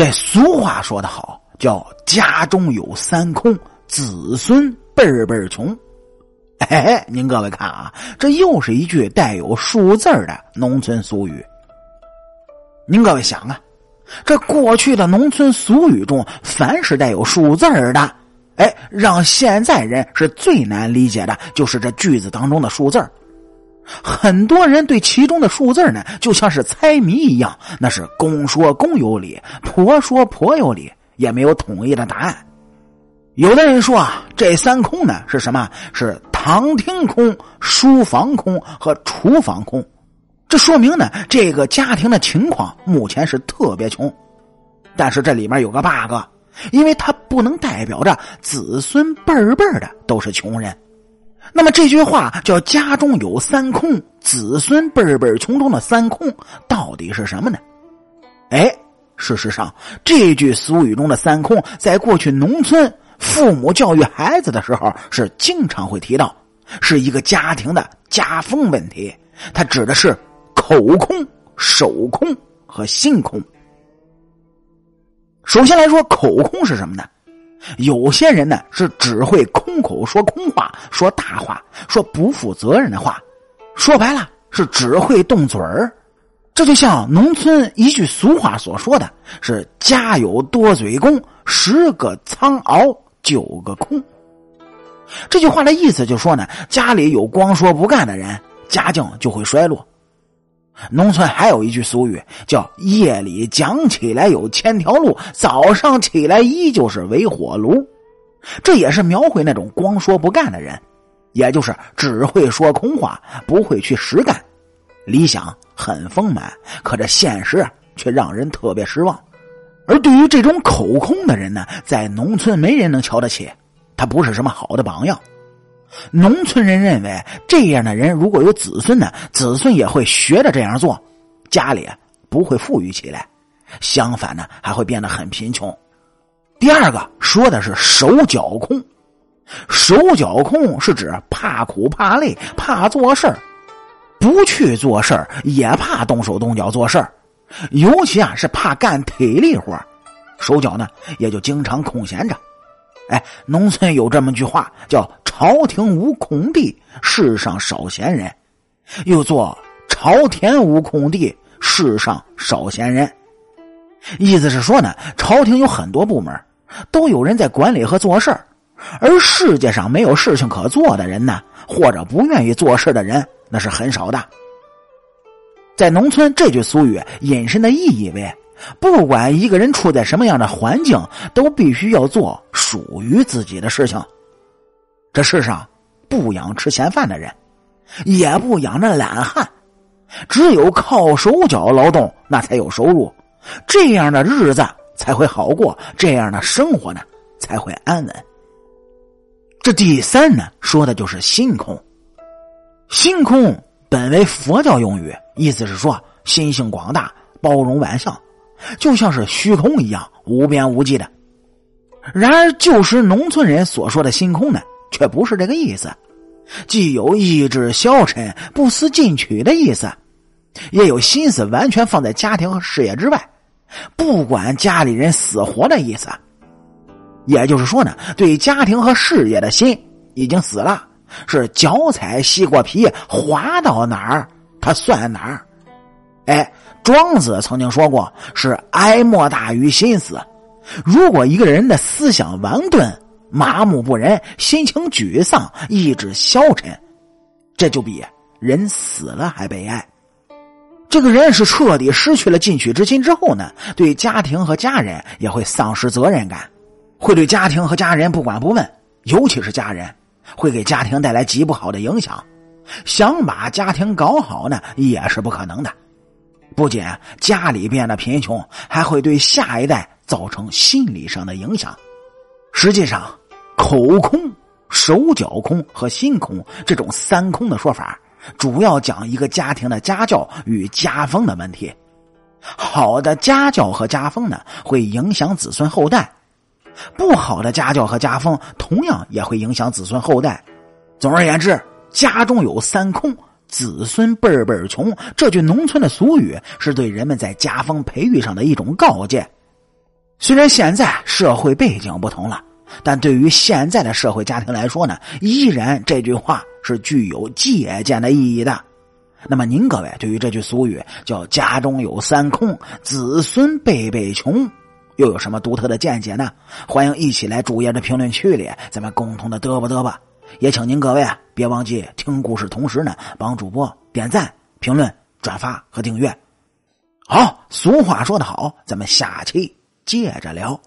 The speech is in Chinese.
这俗话说得好，叫家中有三空，子孙辈辈穷。哎，您各位看啊，这又是一句带有数字的农村俗语。您各位想啊，这过去的农村俗语中，凡是带有数字的，哎，让现在人是最难理解的，就是这句子当中的数字很多人对其中的数字呢，就像是猜谜一样，那是公说公有理，婆说婆有理，也没有统一的答案。有的人说啊，这三空呢是什么？是堂厅空、书房空和厨房空。这说明呢，这个家庭的情况目前是特别穷。但是这里面有个 bug，因为它不能代表着子孙辈辈的都是穷人。那么这句话叫“家中有三空，子孙辈辈穷”中的“三空”到底是什么呢？哎，事实上，这句俗语中的“三空”在过去农村。父母教育孩子的时候是经常会提到，是一个家庭的家风问题。它指的是口空、手空和心空。首先来说，口空是什么呢？有些人呢是只会空口说空话、说大话、说不负责任的话，说白了是只会动嘴儿。这就像农村一句俗话所说的是“家有多嘴公，十个苍鳌”。九个空，这句话的意思就说呢，家里有光说不干的人，家境就会衰落。农村还有一句俗语叫“夜里讲起来有千条路，早上起来依旧是围火炉”，这也是描绘那种光说不干的人，也就是只会说空话，不会去实干。理想很丰满，可这现实却让人特别失望。而对于这种口空的人呢，在农村没人能瞧得起，他不是什么好的榜样。农村人认为，这样的人如果有子孙呢，子孙也会学着这样做，家里不会富裕起来，相反呢，还会变得很贫穷。第二个说的是手脚空，手脚空是指怕苦、怕累、怕做事儿不去做事儿也怕动手动脚做事儿尤其啊是怕干体力活手脚呢也就经常空闲着。哎，农村有这么句话，叫“朝廷无空地，世上少闲人”，又做“朝田无空地，世上少闲人”。意思是说呢，朝廷有很多部门，都有人在管理和做事而世界上没有事情可做的人呢，或者不愿意做事的人，那是很少的。在农村，这句俗语引申的意义为：不管一个人处在什么样的环境，都必须要做属于自己的事情。这世上不养吃闲饭的人，也不养着懒汉，只有靠手脚劳动，那才有收入，这样的日子才会好过，这样的生活呢才会安稳。这第三呢，说的就是心空，心空。本为佛教用语，意思是说心性广大、包容万象，就像是虚空一样无边无际的。然而，旧时农村人所说的心空呢，却不是这个意思，既有意志消沉、不思进取的意思，也有心思完全放在家庭和事业之外，不管家里人死活的意思。也就是说呢，对家庭和事业的心已经死了。是脚踩西瓜皮，滑到哪儿，他算哪儿。哎，庄子曾经说过：“是哀莫大于心死。”如果一个人的思想顽钝、麻木不仁、心情沮丧、意志消沉，这就比人死了还悲哀。这个人是彻底失去了进取之心之后呢，对家庭和家人也会丧失责任感，会对家庭和家人不管不问，尤其是家人。会给家庭带来极不好的影响，想把家庭搞好呢，也是不可能的。不仅家里变得贫穷，还会对下一代造成心理上的影响。实际上，口空、手脚空和心空这种三空的说法，主要讲一个家庭的家教与家风的问题。好的家教和家风呢，会影响子孙后代。不好的家教和家风，同样也会影响子孙后代。总而言之，家中有三空，子孙辈辈穷。这句农村的俗语，是对人们在家风培育上的一种告诫。虽然现在社会背景不同了，但对于现在的社会家庭来说呢，依然这句话是具有借鉴的意义的。那么您各位对于这句俗语叫“家中有三空，子孙辈辈穷”，又有什么独特的见解呢？欢迎一起来主页的评论区里，咱们共同的嘚吧嘚吧。也请您各位啊，别忘记听故事同时呢，帮主播点赞、评论、转发和订阅。好，俗话说得好，咱们下期接着聊。